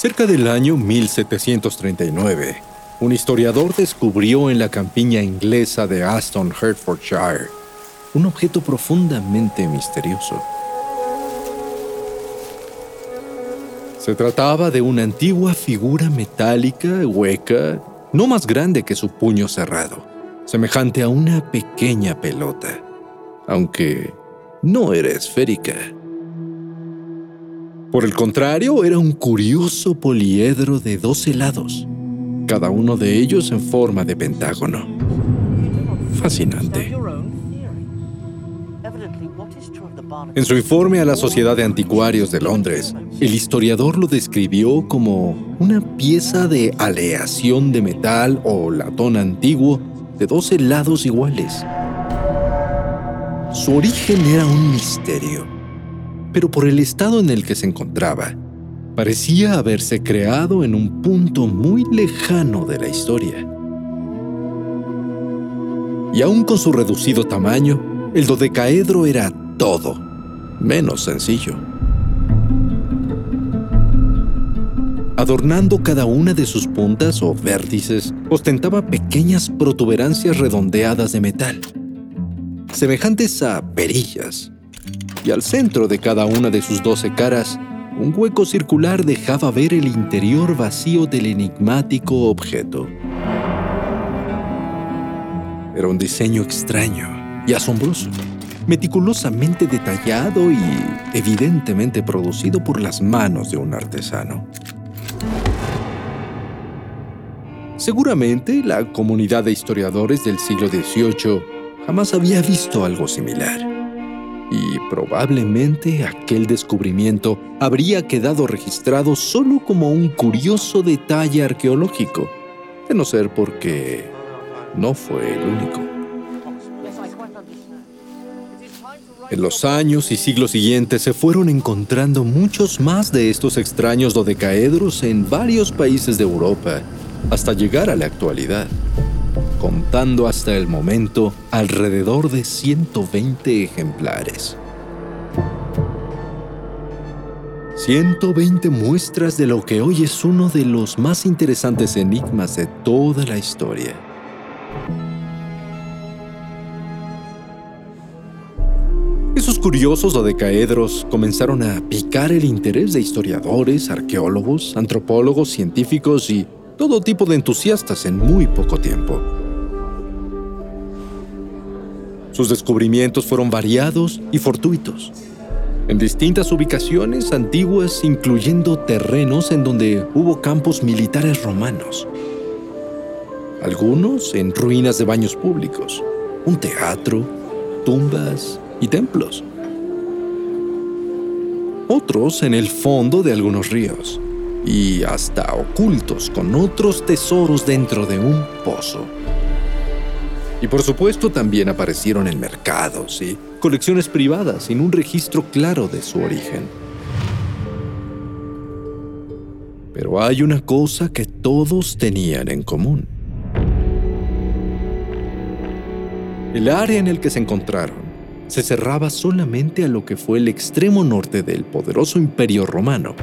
Cerca del año 1739, un historiador descubrió en la campiña inglesa de Aston, Hertfordshire, un objeto profundamente misterioso. Se trataba de una antigua figura metálica hueca, no más grande que su puño cerrado, semejante a una pequeña pelota, aunque no era esférica. Por el contrario, era un curioso poliedro de 12 lados, cada uno de ellos en forma de pentágono. Fascinante. En su informe a la Sociedad de Anticuarios de Londres, el historiador lo describió como una pieza de aleación de metal o latón antiguo de 12 lados iguales. Su origen era un misterio, pero por el estado en el que se encontraba, parecía haberse creado en un punto muy lejano de la historia. Y aún con su reducido tamaño, el dodecaedro era todo menos sencillo. Adornando cada una de sus puntas o vértices, ostentaba pequeñas protuberancias redondeadas de metal, semejantes a perillas, y al centro de cada una de sus doce caras, un hueco circular dejaba ver el interior vacío del enigmático objeto. Era un diseño extraño y asombroso meticulosamente detallado y evidentemente producido por las manos de un artesano. Seguramente la comunidad de historiadores del siglo XVIII jamás había visto algo similar. Y probablemente aquel descubrimiento habría quedado registrado solo como un curioso detalle arqueológico, de no ser porque no fue el único. En los años y siglos siguientes se fueron encontrando muchos más de estos extraños dodecaedros en varios países de Europa, hasta llegar a la actualidad, contando hasta el momento alrededor de 120 ejemplares. 120 muestras de lo que hoy es uno de los más interesantes enigmas de toda la historia. Esos curiosos dodecaedros comenzaron a picar el interés de historiadores, arqueólogos, antropólogos, científicos y todo tipo de entusiastas en muy poco tiempo. Sus descubrimientos fueron variados y fortuitos, en distintas ubicaciones antiguas, incluyendo terrenos en donde hubo campos militares romanos, algunos en ruinas de baños públicos, un teatro, tumbas, y templos. Otros en el fondo de algunos ríos y hasta ocultos con otros tesoros dentro de un pozo. Y por supuesto también aparecieron en mercados y colecciones privadas sin un registro claro de su origen. Pero hay una cosa que todos tenían en común. El área en el que se encontraron se cerraba solamente a lo que fue el extremo norte del poderoso imperio romano,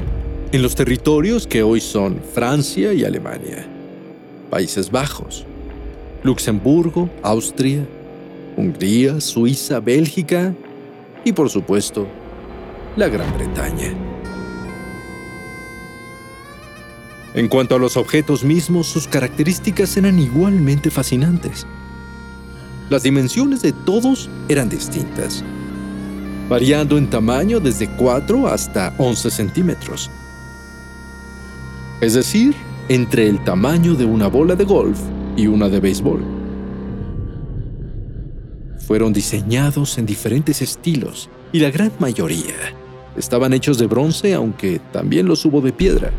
en los territorios que hoy son Francia y Alemania, Países Bajos, Luxemburgo, Austria, Hungría, Suiza, Bélgica y por supuesto la Gran Bretaña. En cuanto a los objetos mismos, sus características eran igualmente fascinantes. Las dimensiones de todos eran distintas, variando en tamaño desde 4 hasta 11 centímetros. Es decir, entre el tamaño de una bola de golf y una de béisbol. Fueron diseñados en diferentes estilos y la gran mayoría estaban hechos de bronce, aunque también los hubo de piedra.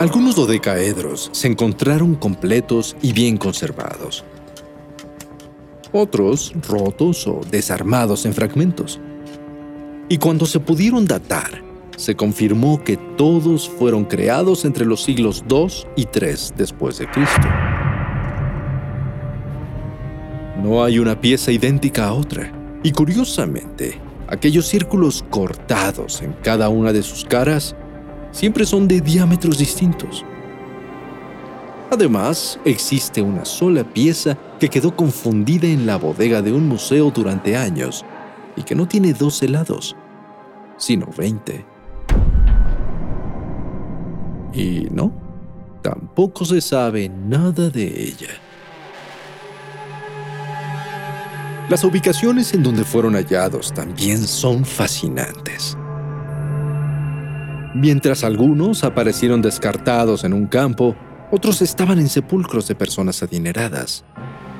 Algunos dodecaedros se encontraron completos y bien conservados. Otros rotos o desarmados en fragmentos. Y cuando se pudieron datar, se confirmó que todos fueron creados entre los siglos II y III después de Cristo. No hay una pieza idéntica a otra, y curiosamente, aquellos círculos cortados en cada una de sus caras siempre son de diámetros distintos. Además, existe una sola pieza que quedó confundida en la bodega de un museo durante años y que no tiene 12 lados, sino 20. Y no, tampoco se sabe nada de ella. Las ubicaciones en donde fueron hallados también son fascinantes. Mientras algunos aparecieron descartados en un campo, otros estaban en sepulcros de personas adineradas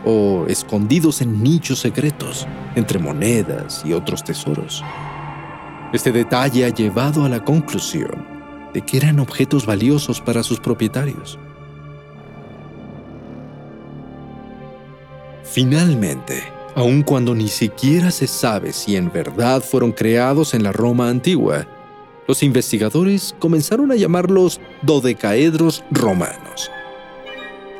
o escondidos en nichos secretos, entre monedas y otros tesoros. Este detalle ha llevado a la conclusión de que eran objetos valiosos para sus propietarios. Finalmente, aun cuando ni siquiera se sabe si en verdad fueron creados en la Roma antigua, los investigadores comenzaron a llamarlos dodecaedros romanos.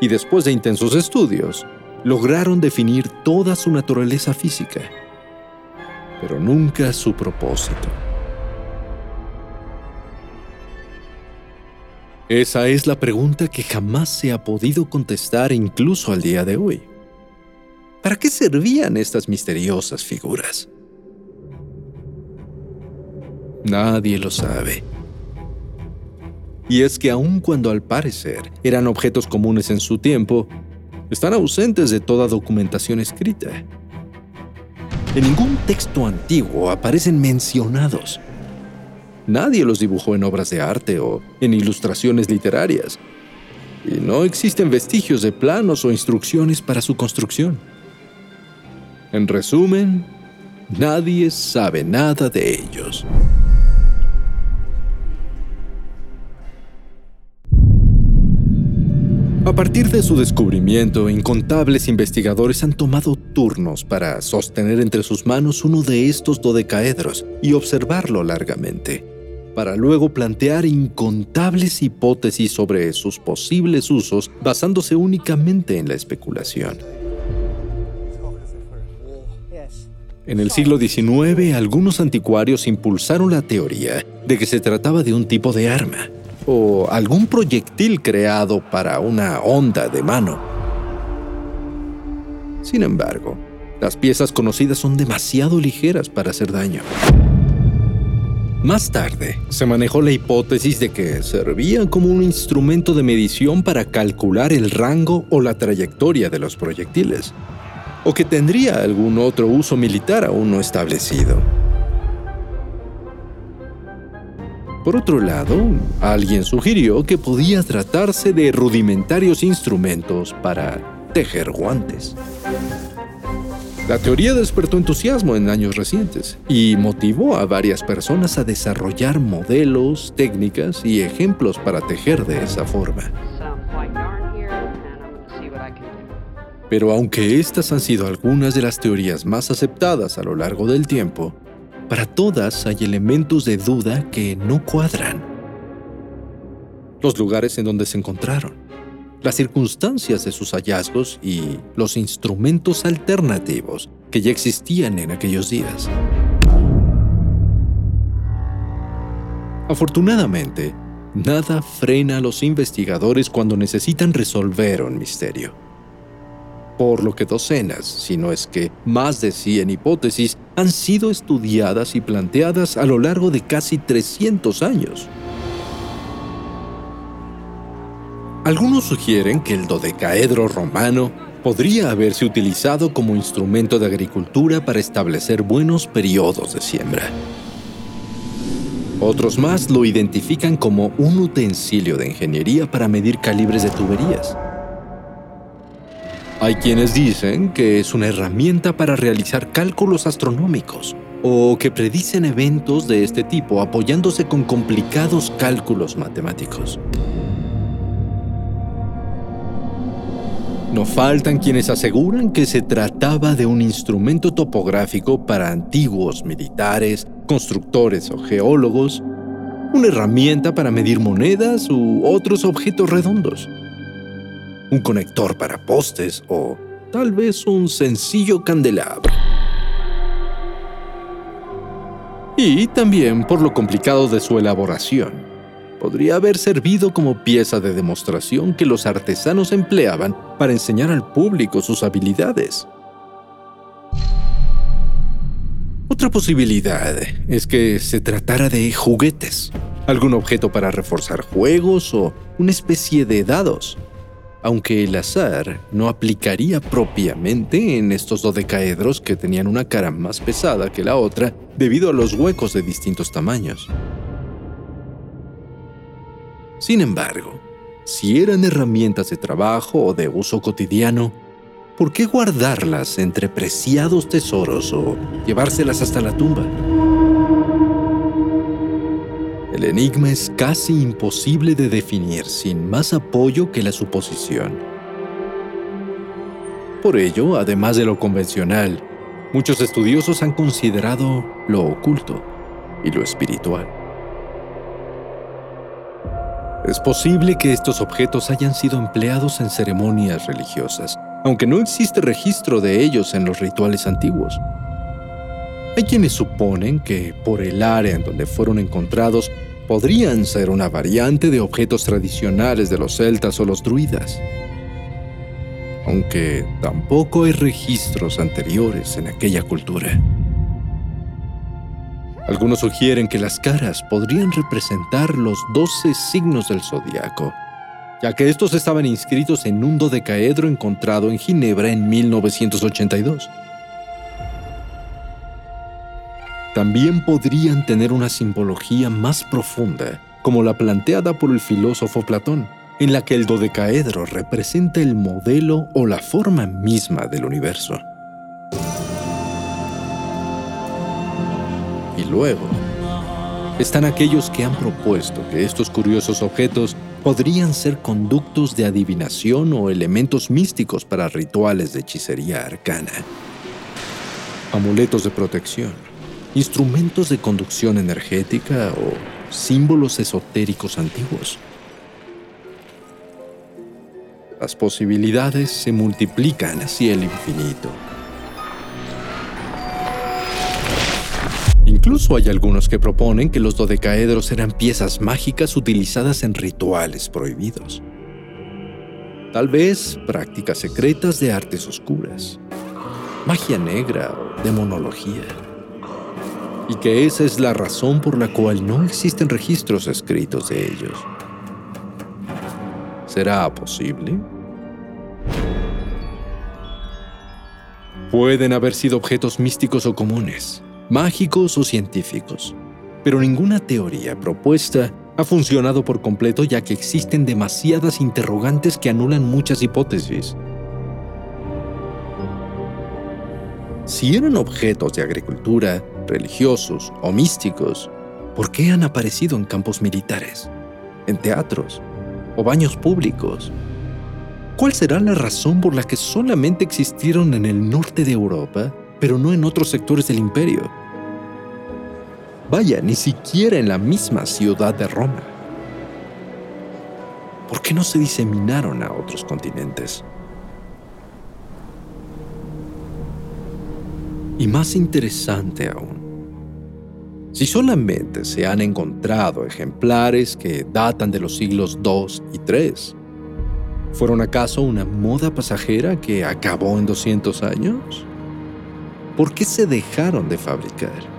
Y después de intensos estudios, lograron definir toda su naturaleza física, pero nunca su propósito. Esa es la pregunta que jamás se ha podido contestar incluso al día de hoy. ¿Para qué servían estas misteriosas figuras? Nadie lo sabe. Y es que aun cuando al parecer eran objetos comunes en su tiempo, están ausentes de toda documentación escrita. En ningún texto antiguo aparecen mencionados. Nadie los dibujó en obras de arte o en ilustraciones literarias. Y no existen vestigios de planos o instrucciones para su construcción. En resumen, nadie sabe nada de ellos. A partir de su descubrimiento, incontables investigadores han tomado turnos para sostener entre sus manos uno de estos dodecaedros y observarlo largamente, para luego plantear incontables hipótesis sobre sus posibles usos basándose únicamente en la especulación. En el siglo XIX, algunos anticuarios impulsaron la teoría de que se trataba de un tipo de arma o algún proyectil creado para una onda de mano. Sin embargo, las piezas conocidas son demasiado ligeras para hacer daño. Más tarde, se manejó la hipótesis de que servían como un instrumento de medición para calcular el rango o la trayectoria de los proyectiles, o que tendría algún otro uso militar aún no establecido. Por otro lado, alguien sugirió que podía tratarse de rudimentarios instrumentos para tejer guantes. La teoría despertó entusiasmo en años recientes y motivó a varias personas a desarrollar modelos, técnicas y ejemplos para tejer de esa forma. Pero aunque estas han sido algunas de las teorías más aceptadas a lo largo del tiempo, para todas hay elementos de duda que no cuadran. Los lugares en donde se encontraron, las circunstancias de sus hallazgos y los instrumentos alternativos que ya existían en aquellos días. Afortunadamente, nada frena a los investigadores cuando necesitan resolver un misterio. por lo que docenas, si no es que más de 100 hipótesis han sido estudiadas y planteadas a lo largo de casi 300 años. Algunos sugieren que el dodecaedro romano podría haberse utilizado como instrumento de agricultura para establecer buenos periodos de siembra. Otros más lo identifican como un utensilio de ingeniería para medir calibres de tuberías. Hay quienes dicen que es una herramienta para realizar cálculos astronómicos o que predicen eventos de este tipo apoyándose con complicados cálculos matemáticos. No faltan quienes aseguran que se trataba de un instrumento topográfico para antiguos militares, constructores o geólogos, una herramienta para medir monedas u otros objetos redondos, un conector para postes o tal vez un sencillo candelabro. Y también por lo complicado de su elaboración podría haber servido como pieza de demostración que los artesanos empleaban para enseñar al público sus habilidades. Otra posibilidad es que se tratara de juguetes, algún objeto para reforzar juegos o una especie de dados, aunque el azar no aplicaría propiamente en estos dodecaedros que tenían una cara más pesada que la otra debido a los huecos de distintos tamaños. Sin embargo, si eran herramientas de trabajo o de uso cotidiano, ¿por qué guardarlas entre preciados tesoros o llevárselas hasta la tumba? El enigma es casi imposible de definir sin más apoyo que la suposición. Por ello, además de lo convencional, muchos estudiosos han considerado lo oculto y lo espiritual. Es posible que estos objetos hayan sido empleados en ceremonias religiosas, aunque no existe registro de ellos en los rituales antiguos. Hay quienes suponen que por el área en donde fueron encontrados podrían ser una variante de objetos tradicionales de los celtas o los druidas. Aunque tampoco hay registros anteriores en aquella cultura. Algunos sugieren que las caras podrían representar los doce signos del zodiaco, ya que estos estaban inscritos en un dodecaedro encontrado en Ginebra en 1982. También podrían tener una simbología más profunda, como la planteada por el filósofo Platón, en la que el dodecaedro representa el modelo o la forma misma del universo. Luego están aquellos que han propuesto que estos curiosos objetos podrían ser conductos de adivinación o elementos místicos para rituales de hechicería arcana. Amuletos de protección, instrumentos de conducción energética o símbolos esotéricos antiguos. Las posibilidades se multiplican hacia el infinito. Incluso hay algunos que proponen que los dodecaedros eran piezas mágicas utilizadas en rituales prohibidos. Tal vez prácticas secretas de artes oscuras, magia negra o demonología. Y que esa es la razón por la cual no existen registros escritos de ellos. ¿Será posible? Pueden haber sido objetos místicos o comunes mágicos o científicos. Pero ninguna teoría propuesta ha funcionado por completo ya que existen demasiadas interrogantes que anulan muchas hipótesis. Si eran objetos de agricultura, religiosos o místicos, ¿por qué han aparecido en campos militares, en teatros o baños públicos? ¿Cuál será la razón por la que solamente existieron en el norte de Europa, pero no en otros sectores del imperio? Vaya, ni siquiera en la misma ciudad de Roma. ¿Por qué no se diseminaron a otros continentes? Y más interesante aún, si solamente se han encontrado ejemplares que datan de los siglos II y III, ¿Fueron acaso una moda pasajera que acabó en 200 años? ¿Por qué se dejaron de fabricar?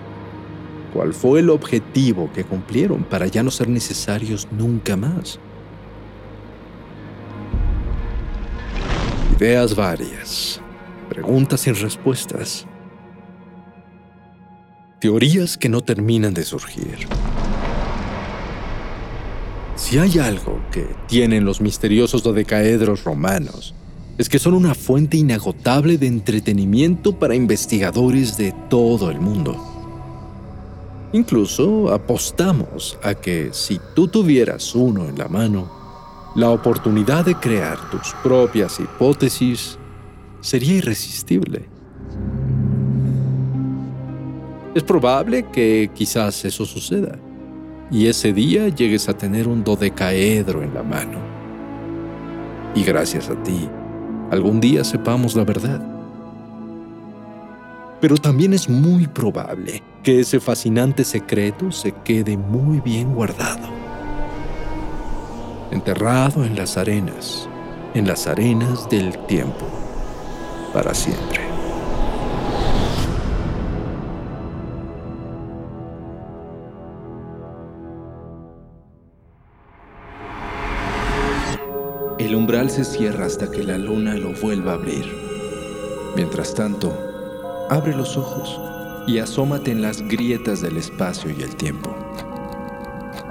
¿Cuál fue el objetivo que cumplieron para ya no ser necesarios nunca más? Ideas varias, preguntas sin respuestas, teorías que no terminan de surgir. Si hay algo que tienen los misteriosos dodecaedros romanos, es que son una fuente inagotable de entretenimiento para investigadores de todo el mundo. Incluso apostamos a que si tú tuvieras uno en la mano, la oportunidad de crear tus propias hipótesis sería irresistible. Es probable que quizás eso suceda y ese día llegues a tener un dodecaedro en la mano. Y gracias a ti, algún día sepamos la verdad. Pero también es muy probable que ese fascinante secreto se quede muy bien guardado. Enterrado en las arenas, en las arenas del tiempo, para siempre. El umbral se cierra hasta que la luna lo vuelva a abrir. Mientras tanto, abre los ojos y asómate en las grietas del espacio y el tiempo.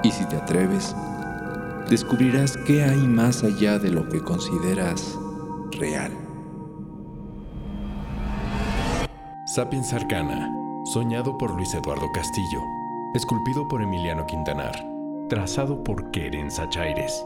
Y si te atreves, descubrirás qué hay más allá de lo que consideras real. Sapiens Arcana, soñado por Luis Eduardo Castillo, esculpido por Emiliano Quintanar, trazado por Keren Sachaires.